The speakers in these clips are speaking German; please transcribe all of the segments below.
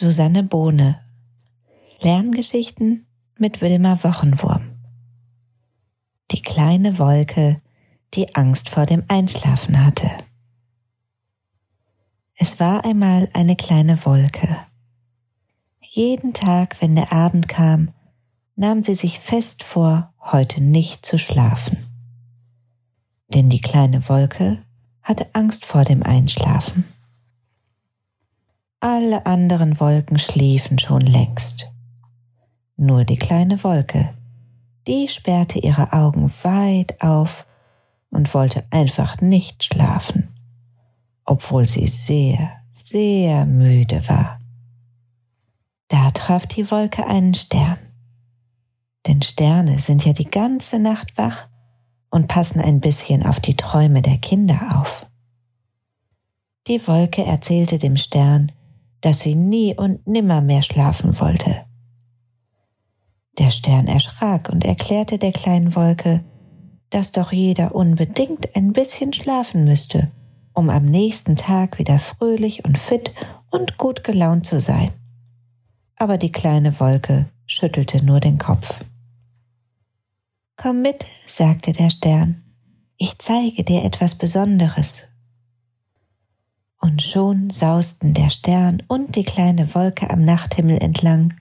Susanne Bohne Lerngeschichten mit Wilma Wochenwurm Die kleine Wolke, die Angst vor dem Einschlafen hatte. Es war einmal eine kleine Wolke. Jeden Tag, wenn der Abend kam, nahm sie sich fest vor, heute nicht zu schlafen. Denn die kleine Wolke hatte Angst vor dem Einschlafen. Alle anderen Wolken schliefen schon längst. Nur die kleine Wolke, die sperrte ihre Augen weit auf und wollte einfach nicht schlafen, obwohl sie sehr, sehr müde war. Da traf die Wolke einen Stern. Denn Sterne sind ja die ganze Nacht wach und passen ein bisschen auf die Träume der Kinder auf. Die Wolke erzählte dem Stern, dass sie nie und nimmer mehr schlafen wollte. Der Stern erschrak und erklärte der kleinen Wolke, dass doch jeder unbedingt ein bisschen schlafen müsste, um am nächsten Tag wieder fröhlich und fit und gut gelaunt zu sein. Aber die kleine Wolke schüttelte nur den Kopf. Komm mit, sagte der Stern, ich zeige dir etwas Besonderes und schon sausten der Stern und die kleine Wolke am Nachthimmel entlang,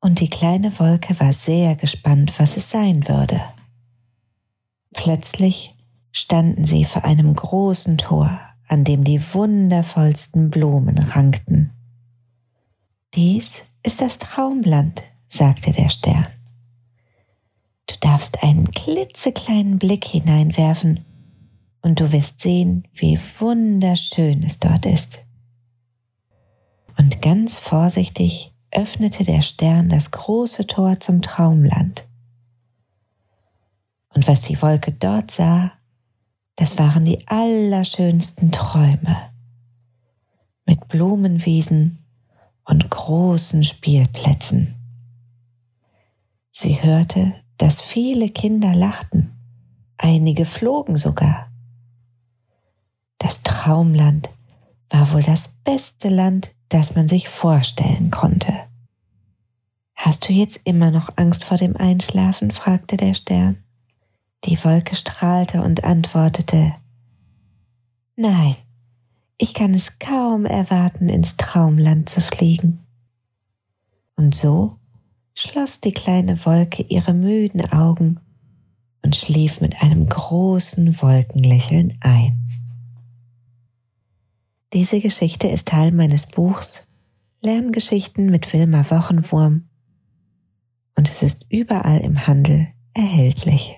und die kleine Wolke war sehr gespannt, was es sein würde. Plötzlich standen sie vor einem großen Tor, an dem die wundervollsten Blumen rankten. Dies ist das Traumland, sagte der Stern. Du darfst einen klitzekleinen Blick hineinwerfen und du wirst sehen, wie wunderschön es dort ist. Und ganz vorsichtig öffnete der Stern das große Tor zum Traumland. Und was die Wolke dort sah, das waren die allerschönsten Träume mit Blumenwiesen und großen Spielplätzen. Sie hörte, dass viele Kinder lachten, einige flogen sogar. Das Traumland war wohl das beste Land, das man sich vorstellen konnte. Hast du jetzt immer noch Angst vor dem Einschlafen? fragte der Stern. Die Wolke strahlte und antwortete Nein, ich kann es kaum erwarten, ins Traumland zu fliegen. Und so schloss die kleine Wolke ihre müden Augen und schlief mit einem großen Wolkenlächeln ein. Diese Geschichte ist Teil meines Buchs Lerngeschichten mit Wilma Wochenwurm und es ist überall im Handel erhältlich.